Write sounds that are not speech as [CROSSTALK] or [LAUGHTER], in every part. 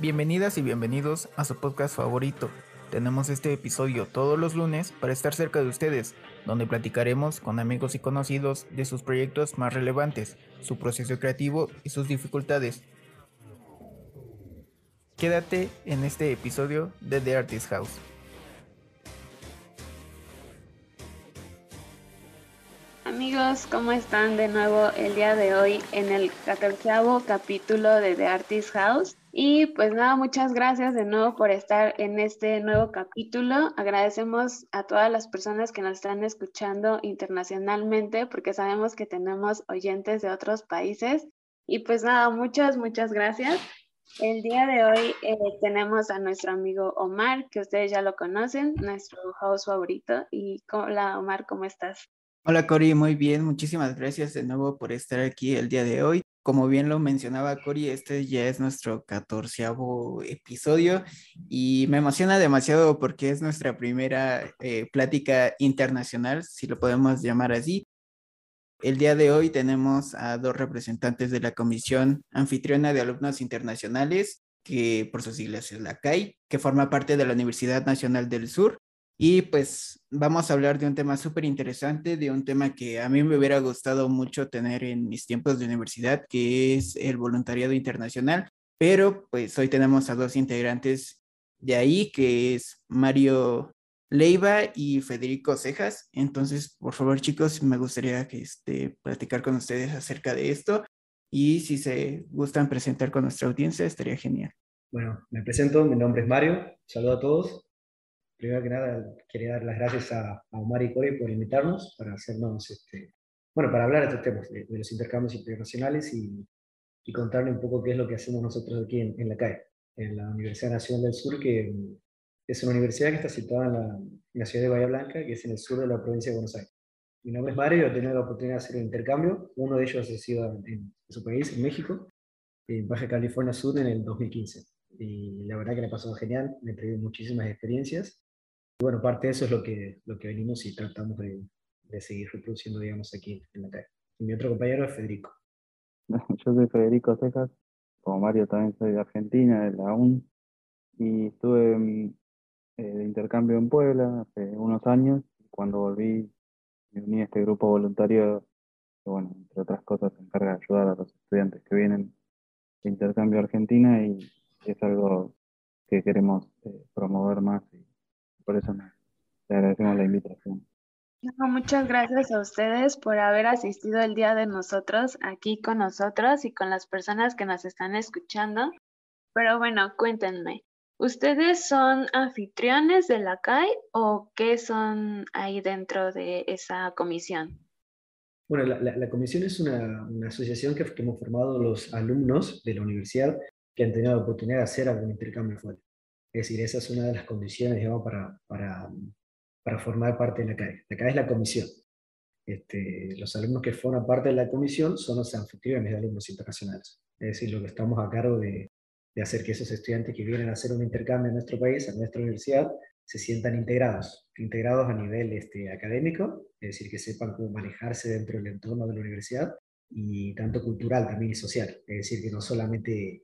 Bienvenidas y bienvenidos a su podcast favorito. Tenemos este episodio todos los lunes para estar cerca de ustedes, donde platicaremos con amigos y conocidos de sus proyectos más relevantes, su proceso creativo y sus dificultades. Quédate en este episodio de The Artist House. Amigos, ¿cómo están de nuevo el día de hoy en el 14 capítulo de The Artist House? Y pues nada, muchas gracias de nuevo por estar en este nuevo capítulo. Agradecemos a todas las personas que nos están escuchando internacionalmente porque sabemos que tenemos oyentes de otros países. Y pues nada, muchas, muchas gracias. El día de hoy eh, tenemos a nuestro amigo Omar, que ustedes ya lo conocen, nuestro host favorito. Y hola Omar, ¿cómo estás? Hola Cori, muy bien, muchísimas gracias de nuevo por estar aquí el día de hoy. Como bien lo mencionaba Cori, este ya es nuestro catorceavo episodio y me emociona demasiado porque es nuestra primera eh, plática internacional, si lo podemos llamar así. El día de hoy tenemos a dos representantes de la Comisión Anfitriona de Alumnos Internacionales, que por sus siglas es la CAI, que forma parte de la Universidad Nacional del Sur y pues vamos a hablar de un tema súper interesante, de un tema que a mí me hubiera gustado mucho tener en mis tiempos de universidad, que es el voluntariado internacional. Pero pues hoy tenemos a dos integrantes de ahí, que es Mario Leiva y Federico Cejas. Entonces, por favor, chicos, me gustaría que este, platicar con ustedes acerca de esto. Y si se gustan presentar con nuestra audiencia, estaría genial. Bueno, me presento, mi nombre es Mario, saludo a todos primero que nada quería dar las gracias a, Omar y Corey por invitarnos para hacernos, este, bueno, para hablar de estos temas, de, los intercambios internacionales y, y, contarle un poco qué es lo que hacemos nosotros aquí en, la CAE, en la Universidad Nacional del Sur, que es una universidad que está situada en la, ciudad de Bahía Blanca, que es en el sur de la provincia de Buenos Aires. Mi nombre es Mario, he tenido la oportunidad de hacer un intercambio, uno de ellos ha sido en, en su país, en México, en Baja California Sur en el 2015 y la verdad que le pasó genial, me traído muchísimas experiencias bueno, parte de eso es lo que, lo que venimos y tratamos de, de seguir reproduciendo, digamos, aquí en la calle. Y mi otro compañero es Federico. [LAUGHS] Yo soy Federico Cejas, como Mario también soy de Argentina, de la UN, y estuve eh, de intercambio en Puebla hace unos años. Cuando volví, me uní a este grupo voluntario que, bueno, entre otras cosas, se encarga de ayudar a los estudiantes que vienen de intercambio a Argentina y es algo que queremos eh, promover más y por eso le agradecemos la invitación. muchas gracias a ustedes por haber asistido el día de nosotros aquí con nosotros y con las personas que nos están escuchando. Pero bueno, cuéntenme, ¿ustedes son anfitriones de la CAI o qué son ahí dentro de esa comisión? Bueno, la, comisión es una, asociación que, que, hemos formado los alumnos de la universidad que han tenido la oportunidad de hacer algún intercambio fuera. Es decir, esa es una de las condiciones para, para, formar parte de la CAE. La CAE es la comisión. Este, los alumnos que forman parte de la comisión son los anfitriones de alumnos internacionales. Es decir, lo que estamos a cargo de, de hacer que esos estudiantes que vienen a hacer un intercambio en nuestro país, en nuestra universidad, se sientan integrados, integrados a nivel este, académico, es decir, que sepan cómo manejarse dentro del entorno de la universidad, y tanto cultural también y social, es decir, que no solamente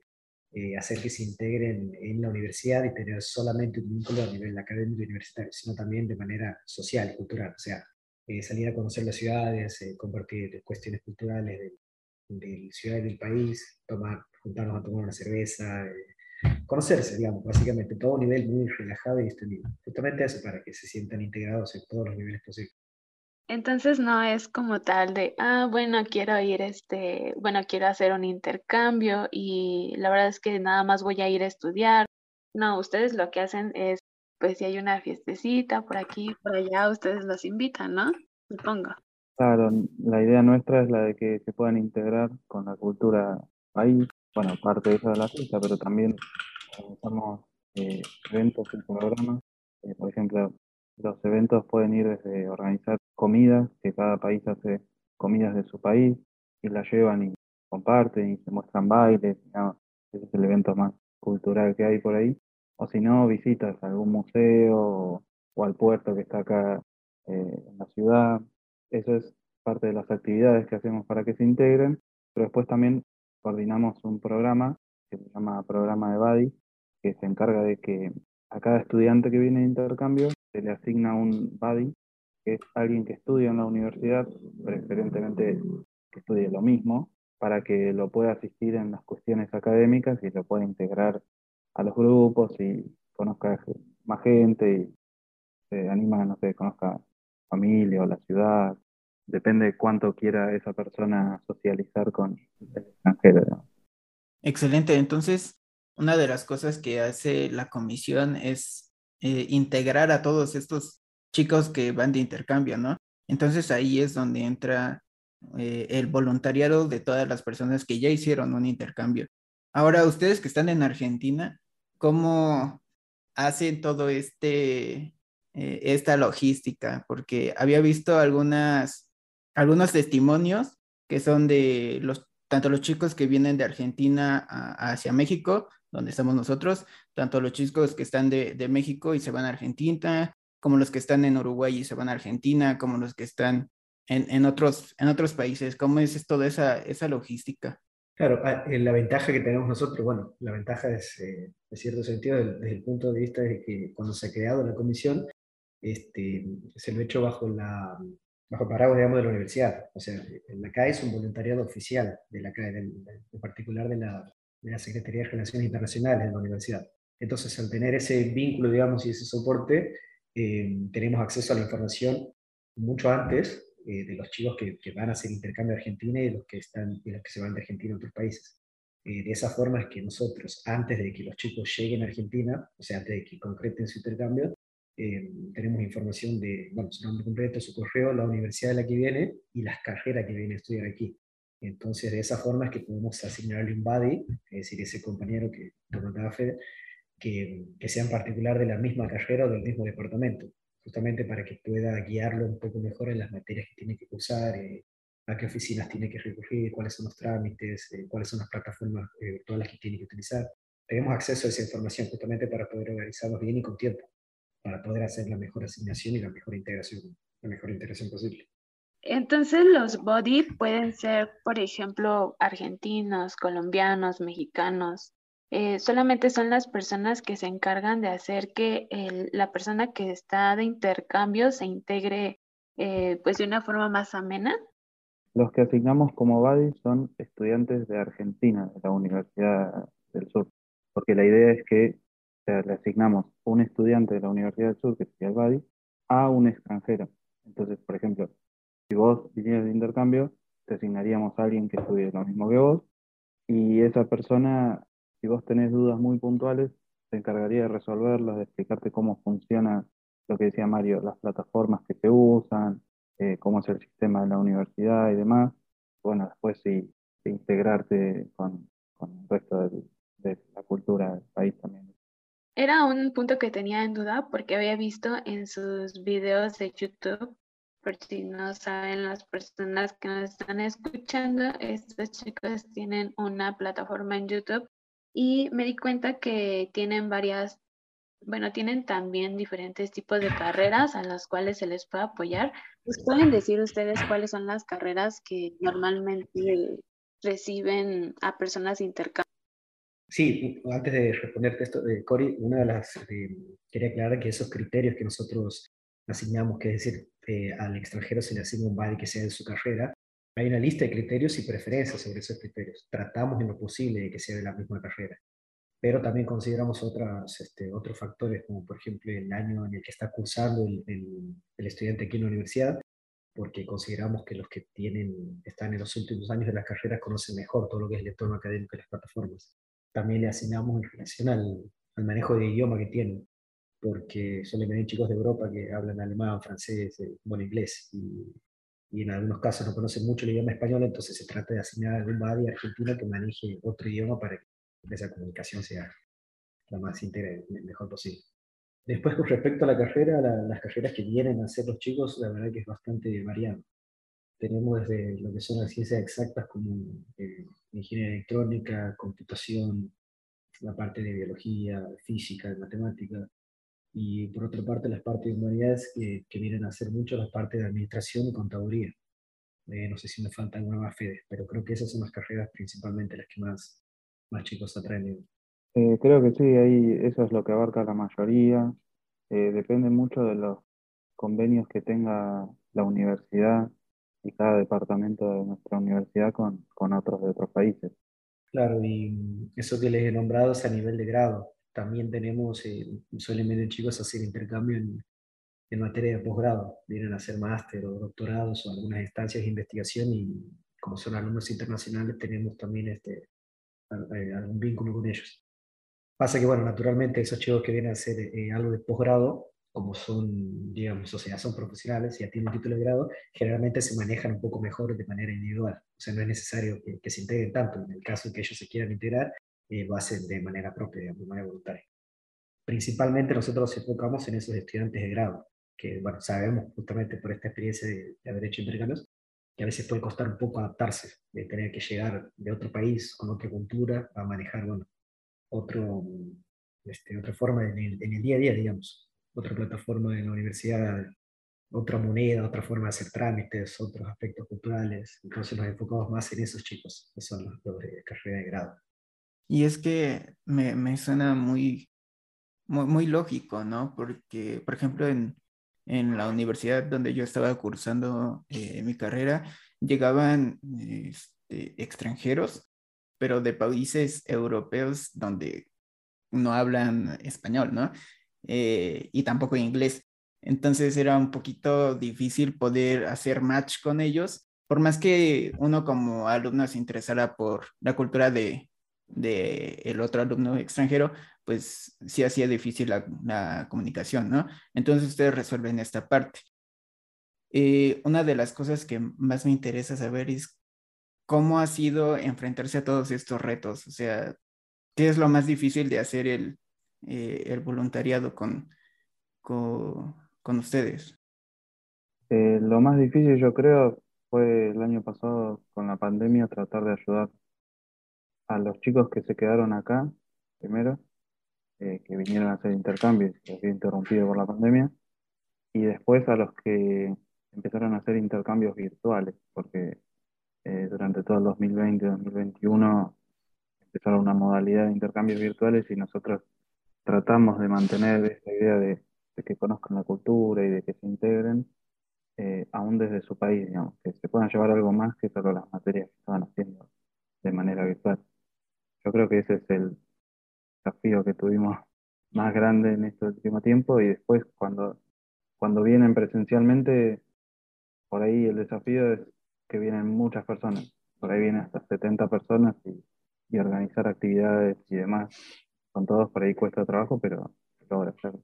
eh, hacer que se integren en la universidad y tener solamente un vínculo a nivel académico y universitario, sino también de manera social cultural, o sea, eh, salir a conocer las ciudades, eh, compartir cuestiones culturales de, de ciudades del país, tomar, juntarnos a tomar una cerveza, conocerse, digamos, básicamente, todo a nivel muy relajado y extendido. Justamente eso, para que se sientan integrados en todos los niveles posibles. Entonces no es como tal de, ah, bueno, quiero ir, este, bueno, quiero hacer un intercambio y la verdad es que nada más voy a ir a estudiar. No, ustedes lo que hacen es, pues si hay una fiestecita por aquí, por allá, ustedes los invitan, ¿no? Supongo. Claro, la idea nuestra es la de que se puedan integrar con la cultura país, bueno, parte de eso de la fiesta, pero también realizamos eh, eventos y programas. Eh, por ejemplo, los eventos pueden ir desde organizar comidas, que cada país hace comidas de su país y las llevan y comparten y se muestran bailes, ese es el evento más cultural que hay por ahí. O si no, visitas algún museo o, al puerto que está acá eh, en la ciudad. Eso es parte de las actividades que hacemos para que se integren, pero después también coordinamos un programa que se llama Programa de Badi, que se encarga de que a cada estudiante que viene de intercambio se le asigna un buddy, que es alguien que estudia en la universidad, preferentemente que estudie lo mismo, para que lo pueda asistir en las cuestiones académicas y lo pueda integrar a los grupos y conozca más gente y se anima, no sé, conozca familia o la ciudad, depende de cuánto quiera esa persona socializar con el extranjero. Excelente, entonces una de las cosas que hace la comisión es eh, integrar a todos estos chicos que van de intercambio, ¿no? Entonces ahí es donde entra eh, el voluntariado de todas las personas que ya hicieron un intercambio. Ahora, ustedes que están en Argentina, ¿cómo hacen todo este, eh, esta logística? Porque había visto algunas, algunos testimonios que son de los, tanto los chicos que vienen de Argentina hacia México, donde estamos nosotros, tanto los chicos que están de, México y se van a Argentina, como los que están en Uruguay y se van a Argentina, como los que están en, otros, países? ¿Cómo es toda esa, esa logística? Claro, ah, eh, la ventaja que tenemos nosotros, bueno, la ventaja es, eh, en cierto sentido, desde, el punto de vista de que cuando se ha creado la comisión, este, se lo ha hecho bajo, la, el paraguas, digamos, de la universidad. O sea, la CAE es un voluntariado oficial de la CAE, en particular de la, de la Secretaría de Relaciones Internacionales de la universidad. Entonces, al tener ese vínculo, digamos, y ese soporte, eh, tenemos acceso a la información mucho antes eh, de los chicos que, que, van a hacer intercambio a Argentina y de los que, están, de los que se van de Argentina a otros países. Eh, de esa forma es que nosotros, antes de que los chicos lleguen a Argentina, o sea, antes de que concreten su intercambio, eh, tenemos información de, bueno, su nombre completo, su correo, la universidad de la que viene y las carreras que viene a estudiar aquí. Entonces, de esa forma es que podemos asignarle un buddy, es decir, ese compañero que comentaba Fede, que, que sea en particular de la misma carrera o del mismo departamento justamente para que pueda guiarlo un poco mejor en las materias que tiene que cursar, eh, a qué oficinas tiene que recurrir, cuáles son los trámites, eh, cuáles son las plataformas eh, virtuales que tiene que utilizar. Tenemos acceso a esa información justamente para poder organizarnos bien y con tiempo, para poder hacer la mejor asignación y la mejor integración, la mejor integración posible. Entonces los body pueden ser, por ejemplo, argentinos, colombianos, mexicanos, eh, solamente son las personas que se encargan de hacer que la persona que está de intercambio se integre eh, pues de una forma más amena. Los que asignamos como buddies son estudiantes de Argentina, de la Universidad del Sur, porque la idea es que le asignamos un estudiante de la Universidad del Sur, que sería el buddy, a un extranjero. Entonces, por ejemplo, si vos vinieras de intercambio, te asignaríamos a alguien que estudie lo mismo que vos, y esa persona si vos tenés dudas muy puntuales, te encargaría de resolverlas, de explicarte cómo funciona lo que decía Mario, las plataformas que se usan, eh, cómo es el sistema de la universidad y demás. Bueno, después sí, integrarte con, el resto de la cultura del país también. Era un punto que tenía en duda porque había visto en sus videos de YouTube, por si no saben las personas que nos están escuchando, estos chicos tienen una plataforma en YouTube y me di cuenta que tienen varias, bueno, tienen también diferentes tipos de carreras a las cuales se les puede apoyar. ¿Pueden decir ustedes cuáles son las carreras que normalmente reciben a personas de intercambio? Sí, antes de responderte esto, de Cori, una de las, quería aclarar que esos criterios que nosotros asignamos, que es decir, eh, al extranjero se le asigna un buddy que sea de su carrera, hay una lista de criterios y preferencias sobre esos criterios. Tratamos en lo posible de que sea de la misma carrera, pero también consideramos otras, este, otros factores, como por ejemplo el año en el que está cursando el, el, estudiante aquí en la universidad, porque consideramos que los que tienen, están en los últimos años de la carrera conocen mejor todo lo que es el entorno académico y las plataformas. También le asignamos en relación al, al manejo de idioma que tienen, porque suelen venir chicos de Europa que hablan alemán, francés, eh, bueno, inglés, y y en algunos casos no conocen mucho el idioma español, entonces se trata de asignar a algún buddy argentino que maneje otro idioma para que esa comunicación sea la más íntegra y mejor posible. Después, con respecto a la carrera, las carreras que vienen a hacer los chicos, la verdad que es bastante variado. Tenemos desde lo que son las ciencias exactas como eh, ingeniería electrónica, computación, la parte de biología, física, de matemática, y por otra parte las partes de humanidades que, que vienen a hacer mucho las partes de administración y contaduría. Eh, no sé si me falta alguna más, Fede, pero creo que esas son las carreras principalmente las que más, más chicos atraen Eh, creo que sí, ahí eso es lo que abarca la mayoría. Eh, depende mucho de los convenios que tenga la universidad y cada departamento de nuestra universidad con, con otros de otros países. Claro, y eso que les he nombrado es a nivel de grado. También tenemos, eh, suelen venir chicos a hacer intercambio en, en materia de posgrado. Vienen a hacer máster o doctorados o algunas instancias de investigación y como son alumnos internacionales tenemos también este, eh, algún vínculo con ellos. Pasa que, bueno, naturalmente esos chicos que vienen a hacer eh, algo de posgrado, como son, digamos, o sea, son profesionales, ya tienen título de grado, generalmente se manejan un poco mejor de manera individual. O sea, no es necesario que, se integren tanto. En el caso de que ellos se quieran integrar, eh, lo hacen de manera propia, de manera voluntaria. Principalmente nosotros nos enfocamos en esos estudiantes de grado, que, bueno, sabemos justamente por esta experiencia de, de haber hecho intercambios, que a veces puede costar un poco adaptarse, de tener que llegar de otro país, con otra cultura, a manejar, bueno, otro, este, otra forma en el, en el día a día, digamos, otra plataforma en la universidad, otra moneda, otra forma de hacer trámites, otros aspectos culturales. Entonces nos enfocamos más en esos chicos, que son los, de carrera de grado. Y es que me, me suena muy, muy, muy, lógico, ¿no? Porque, por ejemplo, en, en la universidad donde yo estaba cursando eh, mi carrera, llegaban este, extranjeros pero de países europeos donde no hablan español, ¿no? Eh, y tampoco inglés. Entonces era un poquito difícil poder hacer match con ellos, por más que uno como alumno se interesara por la cultura de, de el otro alumno extranjero, pues sí hacía difícil la, la comunicación, ¿no? Entonces ustedes resuelven esta parte. Eh, una de las cosas que más me interesa saber es ¿cómo ha sido enfrentarse a todos estos retos? O sea, ¿qué es lo más difícil de hacer el, eh, el voluntariado con, con, con ustedes? Eh, lo más difícil yo creo fue el año pasado con la pandemia tratar de ayudar a los chicos que se quedaron acá, primero, eh, que vinieron a hacer intercambios, que había interrumpido por la pandemia, y después a los que empezaron a hacer intercambios virtuales, porque eh, durante todo el 2020 2021 empezaron una modalidad de intercambios virtuales y nosotros tratamos de mantener esta idea de, que conozcan la cultura y de que se integren, eh, aún desde su país, digamos, que se puedan llevar algo más que solo las materias que estaban haciendo de manera virtual. Yo creo que ese es el desafío que tuvimos [LAUGHS] más grande en este último tiempo y después cuando, cuando vienen presencialmente, por ahí el desafío es que vienen muchas personas, por ahí vienen hasta 70 personas y, organizar actividades y demás, con todos por ahí cuesta trabajo, pero logra hacerlo.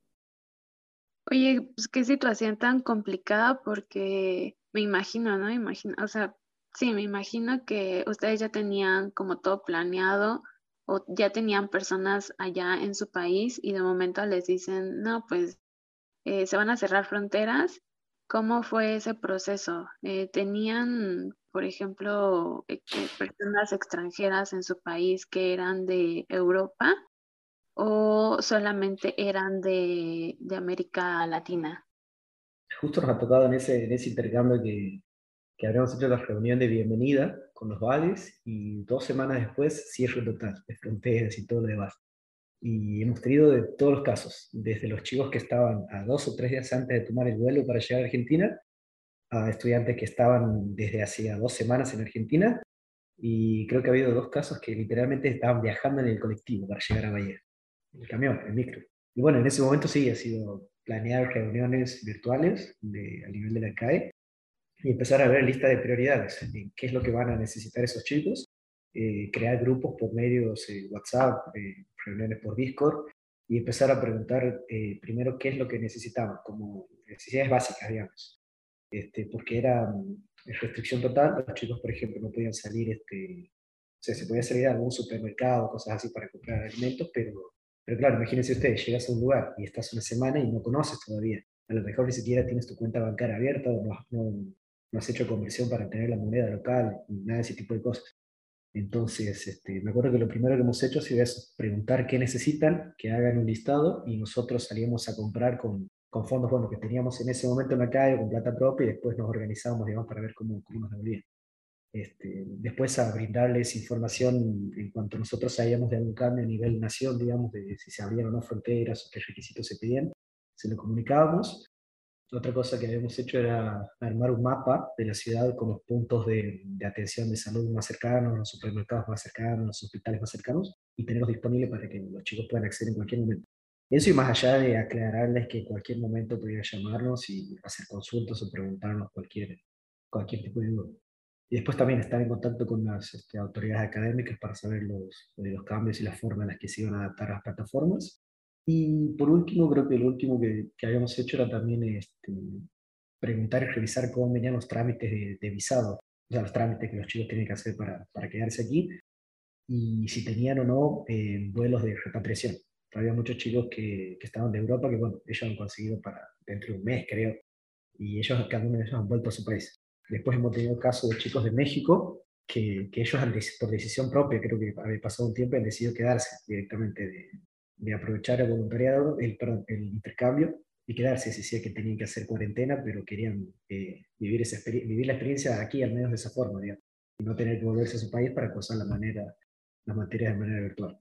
Oye, pues qué situación tan complicada porque me imagino, ¿no? Imagino, o sea, sí, me imagino que ustedes ya tenían como todo planeado o ya tenían personas allá en su país y de momento les dicen, no, pues eh, se van a cerrar fronteras ¿Cómo fue ese proceso? Eh, ¿Tenían, por ejemplo, eh, personas extranjeras en su país que eran de Europa o solamente eran de, América Latina? Justo nos ha tocado en ese, en ese intercambio que, que habíamos hecho la reunión de bienvenida con los vales y dos semanas después cierre total de fronteras y todo lo demás. Y hemos tenido de todos los casos, desde los chicos que estaban a dos o tres días antes de tomar el vuelo para llegar a Argentina, a estudiantes que estaban desde hacía dos semanas en Argentina, y creo que ha habido dos casos que literalmente estaban viajando en el colectivo para llegar a Bahía, el camión, en el micro. Y bueno, en ese momento sí ha sido planear reuniones virtuales de, a nivel de la CAE y empezar a ver lista de prioridades, qué es lo que van a necesitar esos chicos, eh, crear grupos por medios de WhatsApp, eh, reuniones por Discord y empezar a preguntar eh, primero qué es lo que necesitaban, como necesidades básicas, digamos. Este, porque era mm, restricción total, los chicos, por ejemplo, no podían salir, este, o sea, se podía salir a algún supermercado, cosas así para comprar alimentos, pero, pero claro, imagínense ustedes, llegas a un lugar y estás una semana y no conoces todavía. A lo mejor ni siquiera tienes tu cuenta bancaria abierta o no, no, no has hecho conversión para tener la moneda local, nada de ese tipo de cosas. Entonces, este, me acuerdo que lo primero que hemos hecho ha sido preguntar qué necesitan, que hagan un listado y nosotros salíamos a comprar con, con fondos bueno, que teníamos en ese momento en la calle, con plata propia, y después nos organizábamos digamos, para ver cómo, cómo nos devolvían. Este, después a brindarles información en cuanto nosotros sabíamos de algún cambio a nivel nación, digamos, de si se abrían o no fronteras o qué requisitos se pedían, se lo comunicábamos. Otra cosa que habíamos hecho era armar un mapa de la ciudad con los puntos de, de atención de salud más cercanos, los supermercados más cercanos, los hospitales más cercanos, y tenerlos disponibles para que los chicos puedan acceder en cualquier momento. Eso y más allá de aclararles que en cualquier momento podían llamarnos y hacer consultas o preguntarnos cualquier, cualquier tipo de duda. Y después también estar en contacto con las este, autoridades académicas para saber los, los cambios y la forma en las que se iban a adaptar a las plataformas. Y por último, creo que lo último que, que habíamos hecho era también este, preguntar y revisar cómo venían los trámites de, de, visado, o sea, los trámites que los chicos tienen que hacer para, para quedarse aquí, y si tenían o no eh, vuelos de repatriación. Había muchos chicos que, que, estaban de Europa que, bueno, ellos han conseguido para dentro de un mes, creo, y ellos, cada uno de ellos han vuelto a su país. Después hemos tenido casos de chicos de México que, que ellos han, por decisión propia, creo que había pasado un tiempo, han decidido quedarse directamente de, de aprovechar el voluntariado, el, perdón, el intercambio y quedarse. Se decía que tenían que hacer cuarentena, pero querían eh, vivir, esa vivir la experiencia aquí, al menos de esa forma, digamos, y no tener que volverse a su país para cursar la manera, las materias de manera virtual.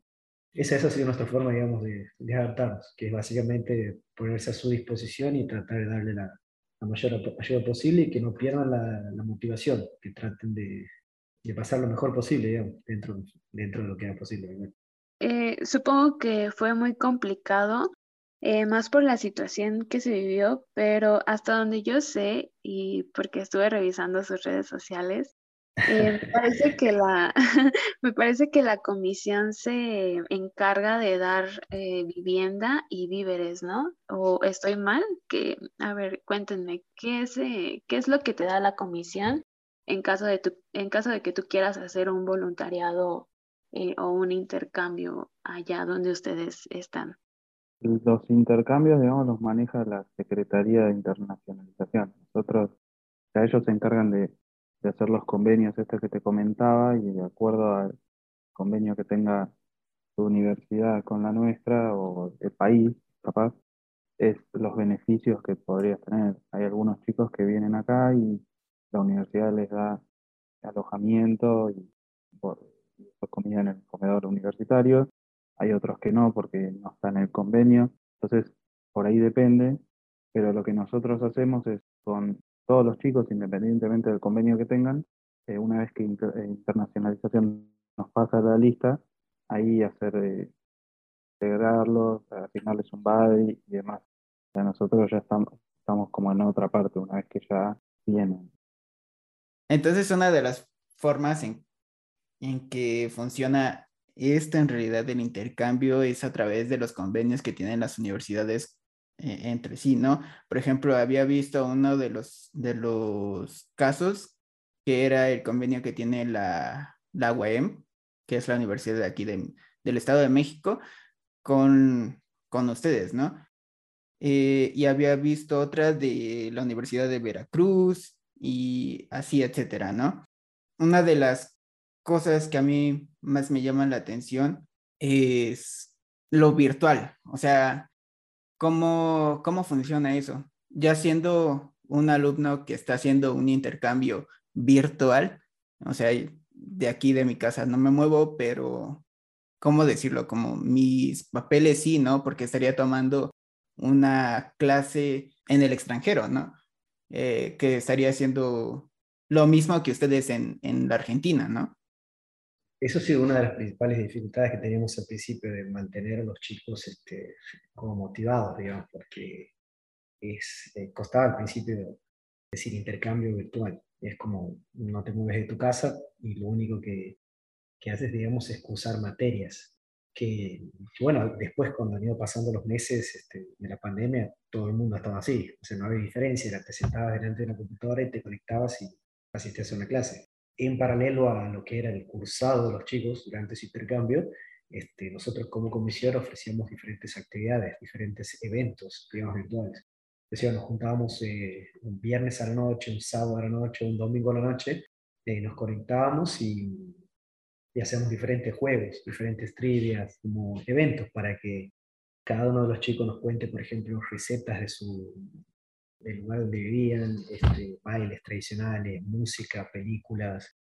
Esa, esa ha sido nuestra forma, digamos, de, de adaptarnos, que es básicamente ponerse a su disposición y tratar de darle la, la mayor ayuda posible y que no pierdan la, la motivación, que traten de, de, pasar lo mejor posible digamos, dentro, dentro de lo que era posible. Eh, supongo que fue muy complicado, eh, más por la situación que se vivió, pero hasta donde yo sé, y porque estuve revisando sus redes sociales, eh, me, parece que la, [LAUGHS] me parece que la comisión se encarga de dar eh, vivienda y víveres, ¿no? ¿O estoy mal? Que, a ver, cuéntenme, ¿qué es, eh, ¿qué es lo que te da la comisión en caso de, tu, en caso de que tú quieras hacer un voluntariado o un intercambio allá donde ustedes están? Los intercambios, digamos, los maneja la Secretaría de Internacionalización. Nosotros, o ellos se encargan de de hacer los convenios estos que te comentaba y de acuerdo al convenio que tenga tu universidad con la nuestra o el país, capaz, es los beneficios que podrías tener. Hay algunos chicos que vienen acá y la universidad les da alojamiento y por, por comida en el comedor universitario. Hay otros que no porque no están en el convenio. Entonces, por ahí depende, pero lo que nosotros hacemos es con todos los chicos, independientemente del convenio que tengan, eh, una vez que inter eh, internacionalización nos pasa la lista, ahí hacer eh, integrarlos, asignarles un buddy y demás. Ya nosotros ya estamos, estamos como en otra parte una vez que ya vienen. Entonces, una de las formas en, en que funciona esto en realidad del intercambio es a través de los convenios que tienen las universidades eh, entre sí, ¿no? Por ejemplo, había visto uno de los, de los casos que era el convenio que tiene la, la UAM, que es la universidad de aquí de, del Estado de México, con, con ustedes, ¿no? Eh, y había visto otra de la Universidad de Veracruz y así, etcétera, ¿no? Una de las cosas que a mí más me llaman la atención es lo virtual, o sea, ¿Cómo, ¿Cómo funciona eso? Ya siendo un alumno que está haciendo un intercambio virtual, o sea, de aquí de mi casa no me muevo, pero ¿cómo decirlo? Como mis papeles sí, ¿no? Porque estaría tomando una clase en el extranjero, ¿no? Eh, que estaría haciendo lo mismo que ustedes en, en la Argentina, ¿no? Eso ha sido una de las principales dificultades que teníamos al principio de mantener a los chicos este, como motivados, digamos, porque es, eh, costaba al principio decir intercambio virtual. Es como no te mueves de tu casa y lo único que, que haces, digamos, es cursar materias. Que, que, bueno, después cuando han ido pasando los meses este, de la pandemia, todo el mundo estaba así, o sea, no había diferencia, era, te sentabas delante de una computadora y te conectabas y asistías a una clase en paralelo a lo que era el cursado de los chicos durante ese intercambio, este, nosotros como comisión ofrecíamos diferentes actividades, diferentes eventos, digamos, virtuales. Es decir, nos juntábamos eh, un viernes a la noche, un sábado a la noche, un domingo a la noche, eh, nos conectábamos y, y hacíamos diferentes juegos, diferentes trivias, como eventos para que cada uno de los chicos nos cuente, por ejemplo, recetas de su, del lugar donde vivían, este, bailes tradicionales, música, películas,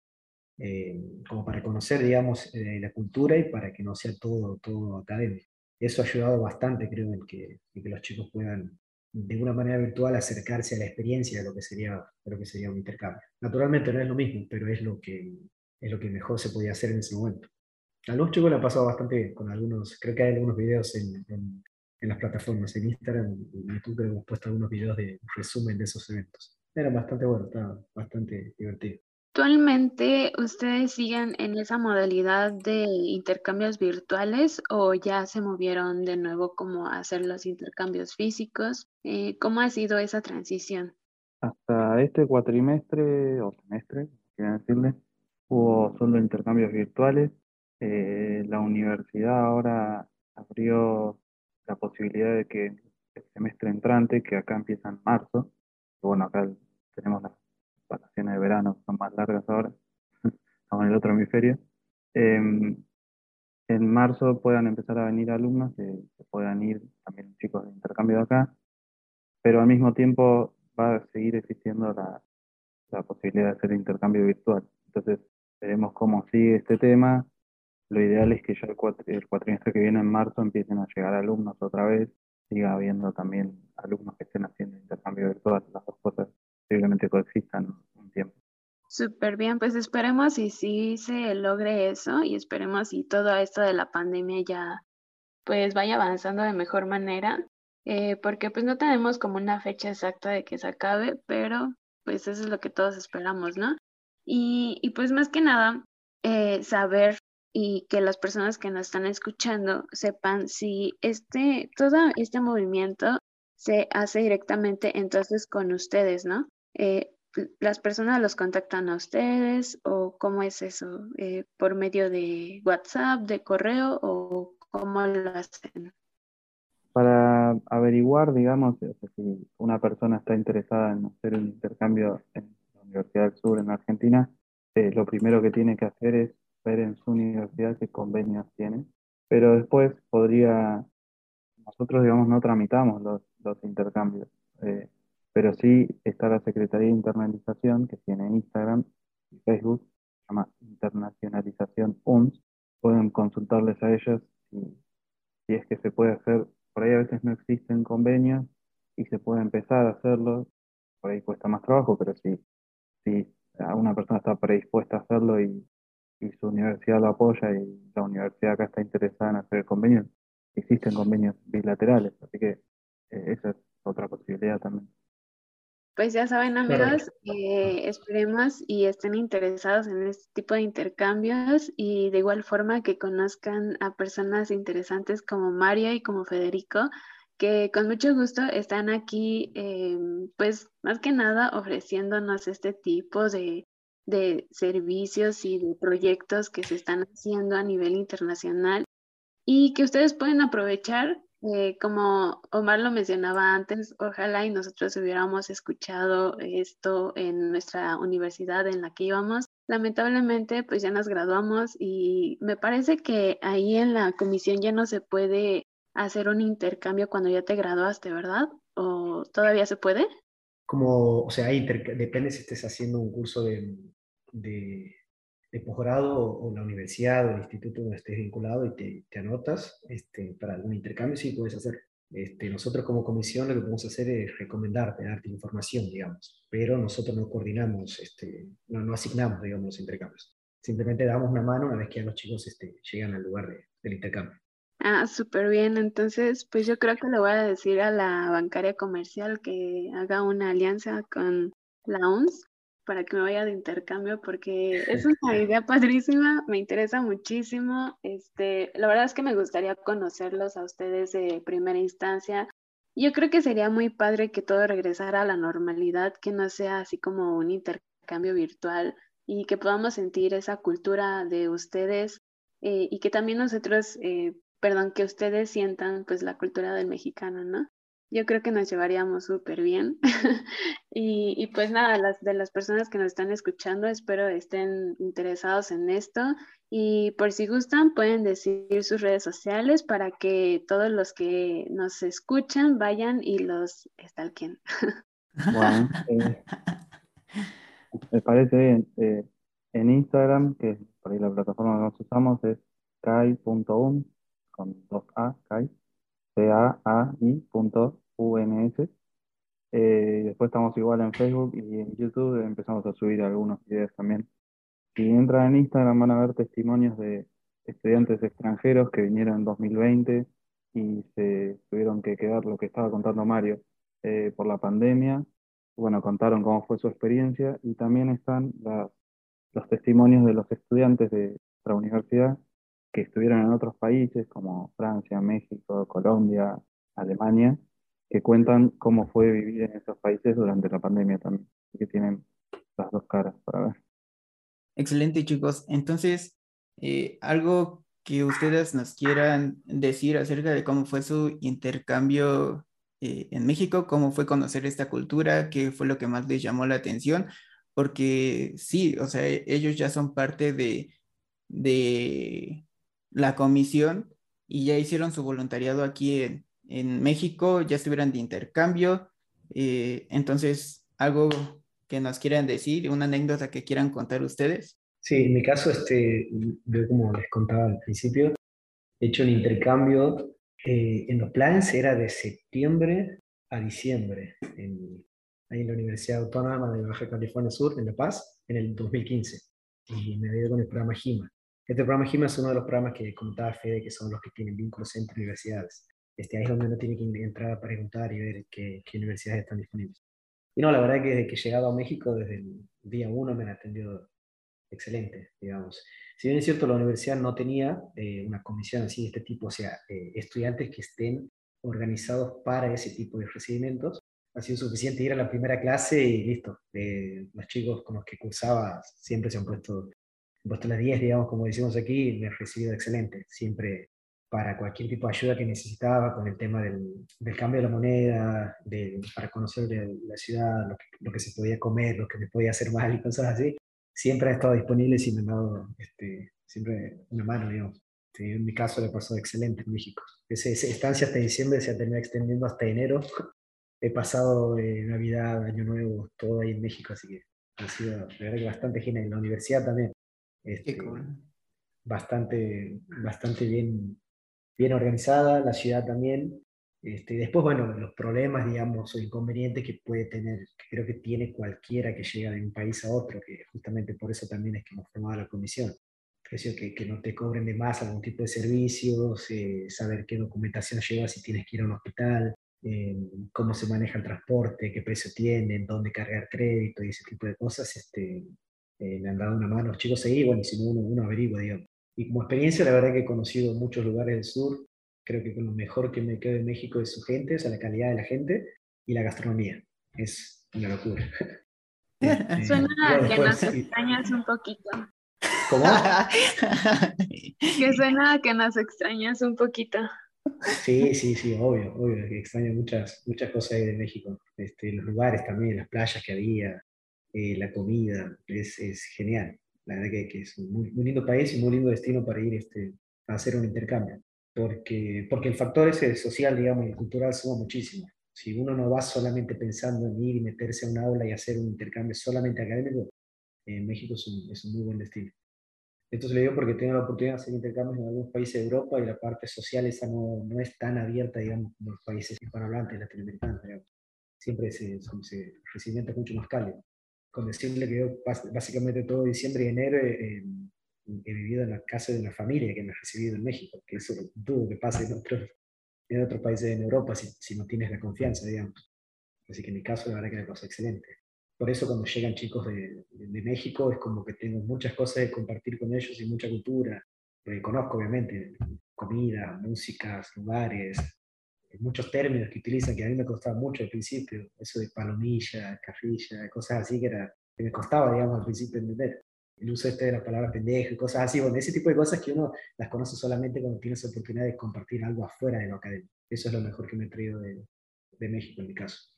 eh, como para conocer, digamos, eh, la cultura y para que no sea todo, todo académico. Eso ha ayudado bastante, creo, en que, que los chicos puedan, de una manera virtual, acercarse a la experiencia de lo que sería, lo que sería un intercambio. Naturalmente no es lo mismo, pero es lo que, es lo que mejor se podía hacer en ese momento. A los chicos le ha pasado bastante bien con algunos, creo que hay algunos videos en, en, en las plataformas, en Instagram y YouTube, creo que hemos puesto algunos videos de resumen de esos eventos. Era bastante bueno, estaba bastante divertido. ¿Actualmente ustedes siguen en esa modalidad de intercambios virtuales o ya se movieron de nuevo como a hacer los intercambios físicos? Eh, ¿Cómo ha sido esa transición? Hasta este cuatrimestre o semestre, quieren decirle, hubo solo intercambios virtuales. Eh, la universidad ahora abrió la posibilidad de que el semestre entrante, que acá empieza en marzo, bueno, acá tenemos las vacaciones de verano son más largas ahora, [LAUGHS] estamos en el otro hemisferio, em, en marzo puedan empezar a venir alumnos, que, puedan ir también chicos de intercambio de acá, pero al mismo tiempo va a seguir existiendo la, la posibilidad de hacer intercambio virtual. Entonces, veremos cómo sigue este tema. Lo ideal es que ya el, el cuatrimestre que viene en marzo empiecen a llegar alumnos otra vez, siga habiendo también alumnos que estén haciendo intercambio virtual, las dos cosas posiblemente coexistan un tiempo. Súper bien, pues esperemos y sí se logre eso y esperemos y todo esto de la pandemia ya pues vaya avanzando de mejor manera, eh, porque pues no tenemos como una fecha exacta de que se acabe, pero pues eso es lo que todos esperamos, ¿no? Y, y pues más que nada, eh, saber y que las personas que nos están escuchando sepan si este, todo este movimiento se hace directamente entonces con ustedes, ¿no? Eh, ¿Las personas los contactan a ustedes o cómo es eso? Eh, ¿Por medio de WhatsApp, de correo o cómo lo hacen? Para averiguar, digamos, si una persona está interesada en hacer un intercambio en la Universidad del Sur en Argentina, eh, lo primero que tiene que hacer es ver en su universidad qué convenios tiene, pero después podría, nosotros digamos no tramitamos los, los intercambios, eh, pero sí está la Secretaría de Internalización que tiene Instagram y Facebook, se llama Internacionalización UNS, pueden consultarles a ellos si, si es que se puede hacer, por ahí a veces no existen convenios y se puede empezar a hacerlo, por ahí cuesta más trabajo, pero si, si una persona está predispuesta a hacerlo y, y su universidad lo apoya y la universidad acá está interesada en hacer el convenio, existen convenios bilaterales, así que eh, esa es otra posibilidad también. Pues ya saben, amigos, eh, esperemos y estén interesados en este tipo de intercambios y de igual forma que conozcan a personas interesantes como María y como Federico, que con mucho gusto están aquí, eh, pues más que nada ofreciéndonos este tipo de, de servicios y de proyectos que se están haciendo a nivel internacional y que ustedes pueden aprovechar eh, como Omar lo mencionaba antes, ojalá y nosotros hubiéramos escuchado esto en nuestra universidad en la que íbamos. Lamentablemente, pues ya nos graduamos y me parece que ahí en la comisión ya no se puede hacer un intercambio cuando ya te graduaste, ¿verdad? ¿O todavía se puede? Como, o sea, depende si estés haciendo un curso de, de posgrado o la universidad o el instituto donde estés vinculado y te, te anotas este, para algún intercambio, sí puedes hacer. Este, nosotros como comisión lo que podemos hacer es recomendarte, darte información, digamos, pero nosotros no coordinamos, este, no, no asignamos, digamos, los intercambios. Simplemente damos una mano una vez que ya los chicos este, llegan al lugar de, del intercambio. Ah, súper bien. Entonces, pues yo creo que le voy a decir a la bancaria comercial que haga una alianza con la ONS para que me vaya de intercambio porque es [LAUGHS] una idea padrísima, me interesa muchísimo. Este, la verdad es que me gustaría conocerlos a ustedes de primera instancia. Yo creo que sería muy padre que todo regresara a la normalidad, que no sea así como un intercambio virtual y que podamos sentir esa cultura de ustedes eh, y que también nosotros, eh, perdón, que ustedes sientan pues la cultura del mexicano, ¿no? yo creo que nos llevaríamos súper bien. [LAUGHS] y, pues nada, las, de las personas que nos están escuchando, espero estén interesados en esto. Y por si gustan, pueden decir sus redes sociales para que todos los que nos escuchan vayan y los stalken. [LAUGHS] Bueno, me parece. Eh, en Instagram, que por ahí la plataforma que nos usamos es kai.un, con dos A, kai, C-A-A-I.uns. Eh, después estamos igual en Facebook y en YouTube empezamos a subir algunos videos también. Si entran en Instagram van a ver testimonios de estudiantes extranjeros que vinieron en 2020 y se tuvieron que quedar, lo que estaba contando Mario, eh, por la pandemia. Bueno, contaron cómo fue su experiencia y también están los testimonios de los estudiantes de nuestra universidad que estuvieron en otros países como Francia, México, Colombia, Alemania, que cuentan cómo fue vivir en esos países durante la pandemia también, que tienen las dos caras para ver. Excelente, chicos. Entonces, eh, algo que ustedes nos quieran decir acerca de cómo fue su intercambio eh, en México, cómo fue conocer esta cultura, qué fue lo que más les llamó la atención, porque sí, o sea, ellos ya son parte de, de la comisión y ya hicieron su voluntariado aquí en, México, ya estuvieron de intercambio, eh, entonces algo que nos quieran decir, una anécdota que quieran contar ustedes. Sí, en mi caso, este, yo como les contaba al principio, he hecho un intercambio, eh, en los planes era de septiembre a diciembre, en, ahí en la Universidad Autónoma de Baja California Sur, en La Paz, en el 2015, y me había ido con el programa GIMA. Este programa GIMA es uno de los programas que comentaba Fede, que son los que tienen vínculos entre universidades. Este, ahí es donde uno tiene que entrar a preguntar y ver qué, qué universidades están disponibles. Y no, la verdad que desde que he llegado a México, desde el día uno me han atendido excelente, digamos. Si bien es cierto, la universidad no tenía eh, una comisión así de este tipo, o sea, eh, estudiantes que estén organizados para ese tipo de recibimientos, ha sido suficiente ir a la primera clase y listo. Eh, los chicos con los que cursaba siempre se han puesto, las 10, digamos, como decimos aquí, me he recibido excelente. Siempre para cualquier tipo de ayuda que necesitaba con el tema del, del cambio de la moneda, de, para conocer la ciudad, lo que, lo que, se podía comer, lo que me podía hacer mal y cosas así siempre ha estado disponible y me han dado este, siempre una mano, digamos. en mi caso le pasó excelente en México. Esa, estancia hasta diciembre se ha terminado extendiendo hasta enero. He pasado eh, Navidad, Año Nuevo, todo ahí en México, así que ha sido bastante genial. En la universidad también. Este, bastante, bastante bien, bien organizada, la ciudad también. Este, después, bueno, los problemas, digamos, o inconvenientes que puede tener, que creo que tiene cualquiera que llega de un país a otro, que justamente por eso también es que hemos formado la comisión. Que, que no te cobren de más algún tipo de servicios, eh, saber qué documentación lleva si tienes que ir a un hospital, eh, cómo se maneja el transporte, qué precio tienen, dónde cargar crédito y ese tipo de cosas, este, eh, me han dado una mano los chicos ahí, bueno, y si no, uno, uno averigua, digamos. Y como experiencia, la verdad que he conocido muchos lugares del sur, Creo que lo mejor que me queda de México es su gente, o sea, la calidad de la gente y la gastronomía. Es una locura. [LAUGHS] Este, suena que nos extrañas un poquito. ¿Cómo? que suena que nos extrañas un poquito. Sí, sí, sí, obvio, obvio, que extraño muchas, muchas cosas de México. Este, los lugares también, las playas que había, eh, la comida, es, es, genial. La verdad que, que es un muy, muy, lindo país y muy lindo destino para ir este, a hacer un intercambio porque, porque el factor ese social, digamos, y cultural suma muchísimo. Si uno no va solamente pensando en ir y meterse a un aula y hacer un intercambio solamente académico, en México es un, es un muy buen destino. Esto se le digo porque tengo la oportunidad de hacer intercambios en algunos países de Europa y la parte social esa no, no es tan abierta, digamos, como los países hispanohablantes latinoamericanos. Siempre se, se recibimiento mucho más cálido. Con decirle que yo básicamente todo diciembre y enero he vivido en la casa de una familia que me ha recibido en México, que eso dudo que pase en otros, en otros países en Europa si, si, no tienes la confianza, digamos. Así que en mi caso, la verdad que me pasó excelente. Por eso cuando llegan chicos de, de, México es como que tengo muchas cosas de compartir con ellos y mucha cultura. Porque conozco obviamente comida, músicas, lugares, muchos términos que utilizan que a mí me costaba mucho al principio. Eso de palomilla, carrilla, cosas así que, era, que me costaba, digamos, al principio entender el uso este de la palabra pendejo y cosas así, bueno, ese tipo de cosas que uno las conoce solamente cuando tienes oportunidad de compartir algo afuera de lo académico. Eso es lo mejor que me he traído de, de México en mi caso.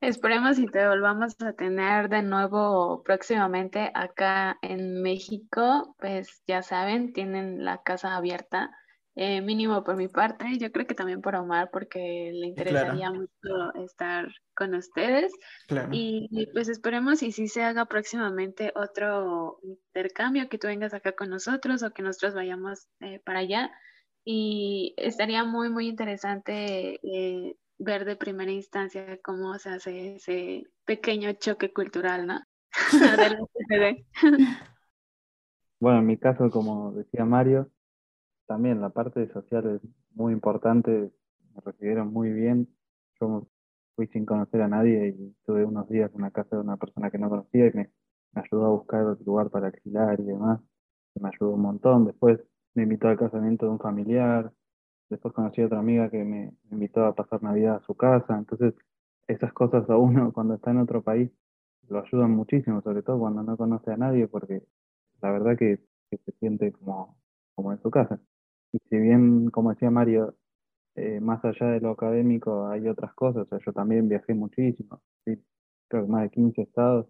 Esperemos y te volvamos a tener de nuevo próximamente acá en México. Pues ya saben, tienen la casa abierta. Eh, mínimo por mi parte, yo creo que también por Omar, porque le interesaría mucho estar con ustedes. Y, pues esperemos y si se haga próximamente otro intercambio, que tú vengas acá con nosotros o que nosotros vayamos eh, para allá. Y estaría muy, muy interesante eh, ver de primera instancia cómo se hace ese pequeño choque cultural, ¿no? [LAUGHS] [LAUGHS] bueno, en mi caso, como decía Mario, también la parte social es muy importante, me recibieron muy bien. Yo fui sin conocer a nadie y tuve unos días en una casa de una persona que no conocía y me, ayudó a buscar otro lugar para alquilar y demás. Me ayudó un montón. Después me invitó al casamiento de un familiar. Después conocí a otra amiga que me, invitó a pasar Navidad a su casa. Entonces, esas cosas a uno [LAUGHS] cuando está en otro país lo ayudan muchísimo, sobre todo cuando no conoce a nadie, porque la verdad que, que se siente como, como en su casa. Y si bien, como decía Mario, eh, más allá de lo académico hay otras cosas, yo también viajé muchísimo, creo que más de 15 estados.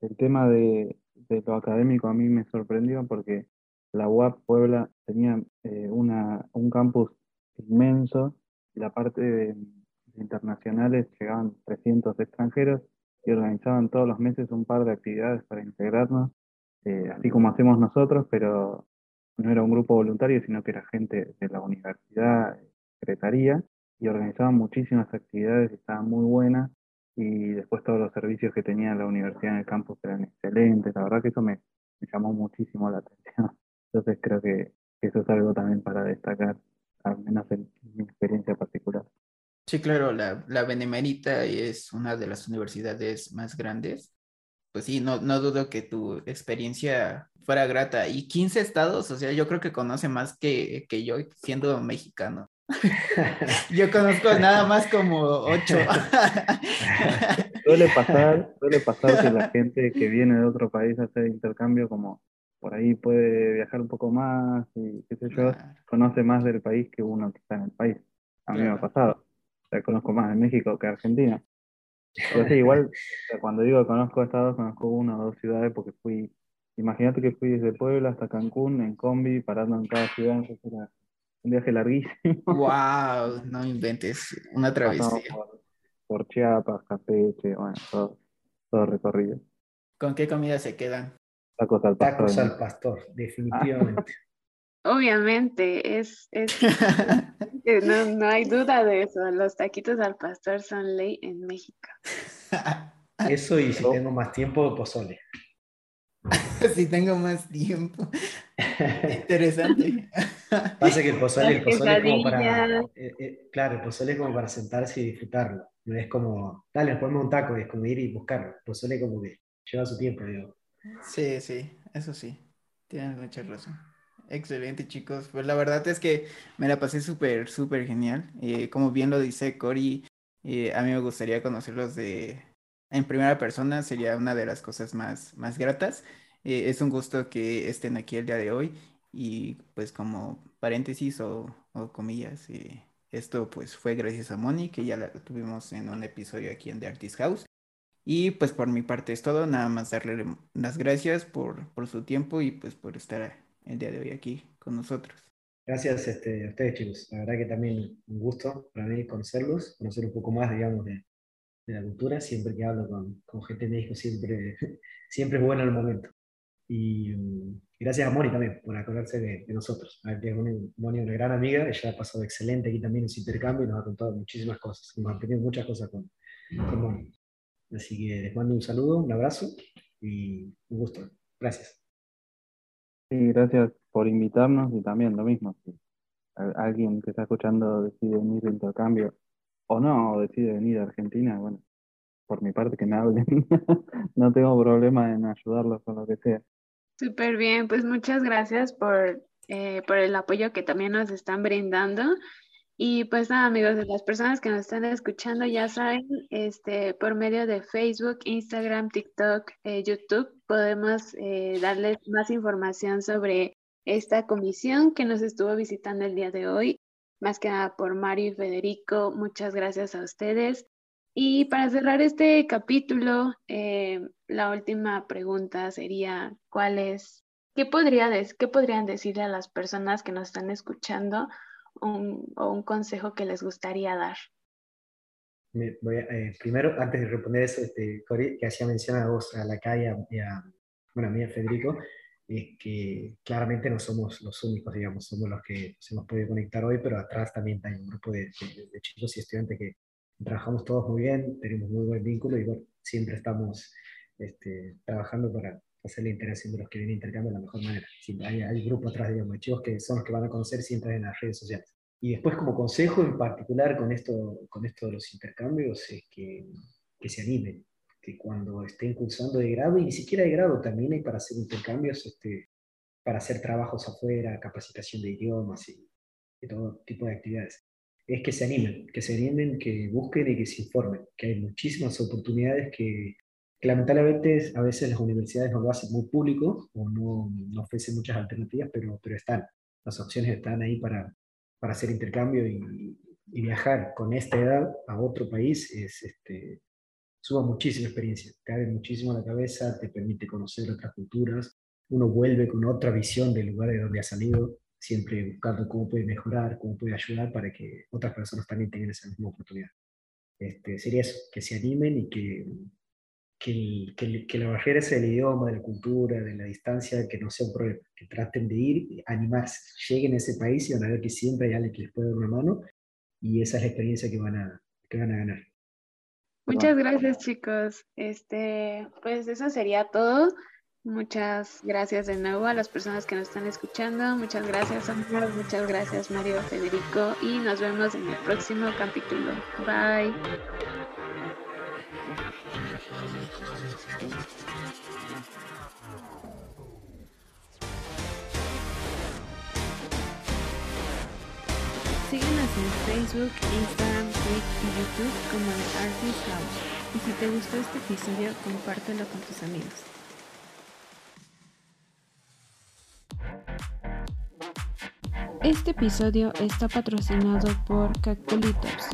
El tema de, de, lo académico a mí me sorprendió porque la UAP Puebla tenía eh, una, un campus inmenso y la parte de, internacionales llegaban 300 extranjeros y organizaban todos los meses un par de actividades para integrarnos, eh, así como hacemos nosotros, pero no era un grupo voluntario, sino que era gente de la universidad, secretaría, y organizaban muchísimas actividades, estaban muy buenas, y después todos los servicios que tenía la universidad en el campus eran excelentes, la verdad que eso me, llamó muchísimo la [LAUGHS] atención. Entonces creo que eso es algo también para destacar, al menos en mi experiencia particular. Sí, claro, la, la es una de las universidades más grandes pues sí, no, no dudo que tu experiencia fuera grata. Y 15 estados, o sea, yo creo que conoce más que, que yo siendo mexicano. [LAUGHS] yo conozco nada más como 8. [LAUGHS] suele pasar, suele pasar que la gente que viene de otro país a hacer intercambio como por ahí puede viajar un poco más y qué sé yo, conoce más del país que uno que está en el país. A mí me ha pasado. O sea, conozco más de México que Argentina. Sí, [LAUGHS] igual, cuando digo que conozco estados, conozco una o dos ciudades porque fui, imagínate que fui desde Puebla hasta Cancún en combi, parando en cada ciudad, era un viaje larguísimo. ¡Wow! No inventes, una [LAUGHS] travesía. Por, Chiapas, Campeche, bueno, todo, todo recorrido. ¿Con qué comida se quedan? Tacos al pastor. Tacos al pastor, definitivamente. [LAUGHS] Obviamente, es, es [LAUGHS] no, no, hay duda de eso. Los taquitos al pastor son ley en México. Eso y si tengo más tiempo, pozole. [LAUGHS] si tengo más tiempo. [LAUGHS] Interesante. Pasa que el pozole, el pozole es como para. Eh, eh, claro, el pozole es como para sentarse y disfrutarlo. No es como, dale, ponme un taco, es como ir y buscarlo. El pozole como que lleva su tiempo, digo. Sí, sí, eso sí. Tienes mucha razón. Excelente, chicos. Pues la verdad es que me la pasé súper, súper genial. Eh, como bien lo dice Cory, eh, a mí me gustaría conocerlos de en primera persona, sería una de las cosas más, más gratas. Eh, es un gusto que estén aquí el día de hoy y pues como paréntesis o, o comillas, esto pues fue gracias a Moni, que ya la tuvimos en un episodio aquí en The Artist House. Y pues por mi parte es todo, nada más darle las gracias por, por su tiempo y pues por estar el día de hoy aquí con nosotros. Gracias este, a ustedes, chicos. La verdad que también un gusto para mí conocerlos, conocer un poco más, digamos, de, de la cultura. Siempre que hablo con, con gente de México, siempre, [LAUGHS] siempre es bueno el momento. Y mm, gracias a Moni también por acordarse de, nosotros. A ver, Moni, es una gran amiga, ella ha pasado excelente aquí también en su intercambio y nos ha contado muchísimas cosas. Ha aprendido muchas cosas con, con Moni. Así que les mando un saludo, un abrazo y un gusto. Gracias. Sí, gracias por invitarnos y también lo mismo, si alguien que está escuchando decide venir de intercambio o no, decide venir a Argentina, bueno, por mi parte que me hablen, [LAUGHS] no tengo problema en ayudarlos con lo que sea. Súper bien, pues muchas gracias por, eh, por el apoyo que también nos están brindando y pues amigos, de las personas que nos están escuchando ya saben, este, por medio de Facebook, Instagram, TikTok, eh, YouTube, podemos eh, darles más información sobre esta comisión que nos estuvo visitando el día de hoy. Más que nada por Mario y Federico, muchas gracias a ustedes. Y para cerrar este capítulo, eh, la última pregunta sería, ¿cuál es, qué, podría qué podrían decirle a las personas que nos están escuchando? o un consejo que les gustaría dar. Eh, primero, antes de responder eso, este, que hacía mención a vos, a la calle y a, bueno, a mí, a Federico, es que claramente no somos los únicos, digamos, somos los que nos hemos podido conectar hoy, pero atrás también hay un grupo de, chicos y estudiantes que trabajamos todos muy bien, tenemos muy buen vínculo y bueno, siempre estamos este, trabajando para hacer la interacción de los que vienen intercambio de la mejor manera. hay, hay grupo atrás, digamos, de chicos que son los que van a conocer siempre en las redes sociales. Y después como consejo en particular con esto, con esto de los intercambios es que, que se animen, que cuando estén cursando de grado, y ni siquiera de grado, también hay para hacer intercambios, este, para hacer trabajos afuera, capacitación de idiomas y, todo tipo de actividades. Es que se animen, que se animen, que busquen y que se informen, que hay muchísimas oportunidades que, lamentablemente a veces las universidades no lo hacen muy público o no, no ofrecen muchas alternativas, pero, pero están. Las opciones están ahí para, para hacer intercambio y, viajar con esta edad a otro país es, este, suma muchísima experiencia, te abre muchísimo la cabeza, te permite conocer otras culturas, uno vuelve con otra visión del lugar de donde ha salido, siempre buscando cómo puede mejorar, cómo puede ayudar para que otras personas también tengan esa misma oportunidad. Este, sería eso, que se animen y que, que, que, la barrera sea el idioma, de la cultura, de la distancia, que no sea un problema, que traten de ir, animarse, lleguen a ese país y van a ver que siempre hay alguien que les puede dar una mano y esa es la experiencia que van a, que van a ganar. Muchas gracias chicos. Este, pues eso sería todo. Muchas gracias de nuevo a las personas que nos están escuchando. Muchas gracias, Omar. Muchas gracias, Mario Federico. Y nos vemos en el próximo capítulo. Bye. Síguenos en Facebook, Instagram, Twitter y YouTube como The Artist House. Y si te gustó este episodio, compártelo con tus amigos. Este episodio está patrocinado por Cactulitos.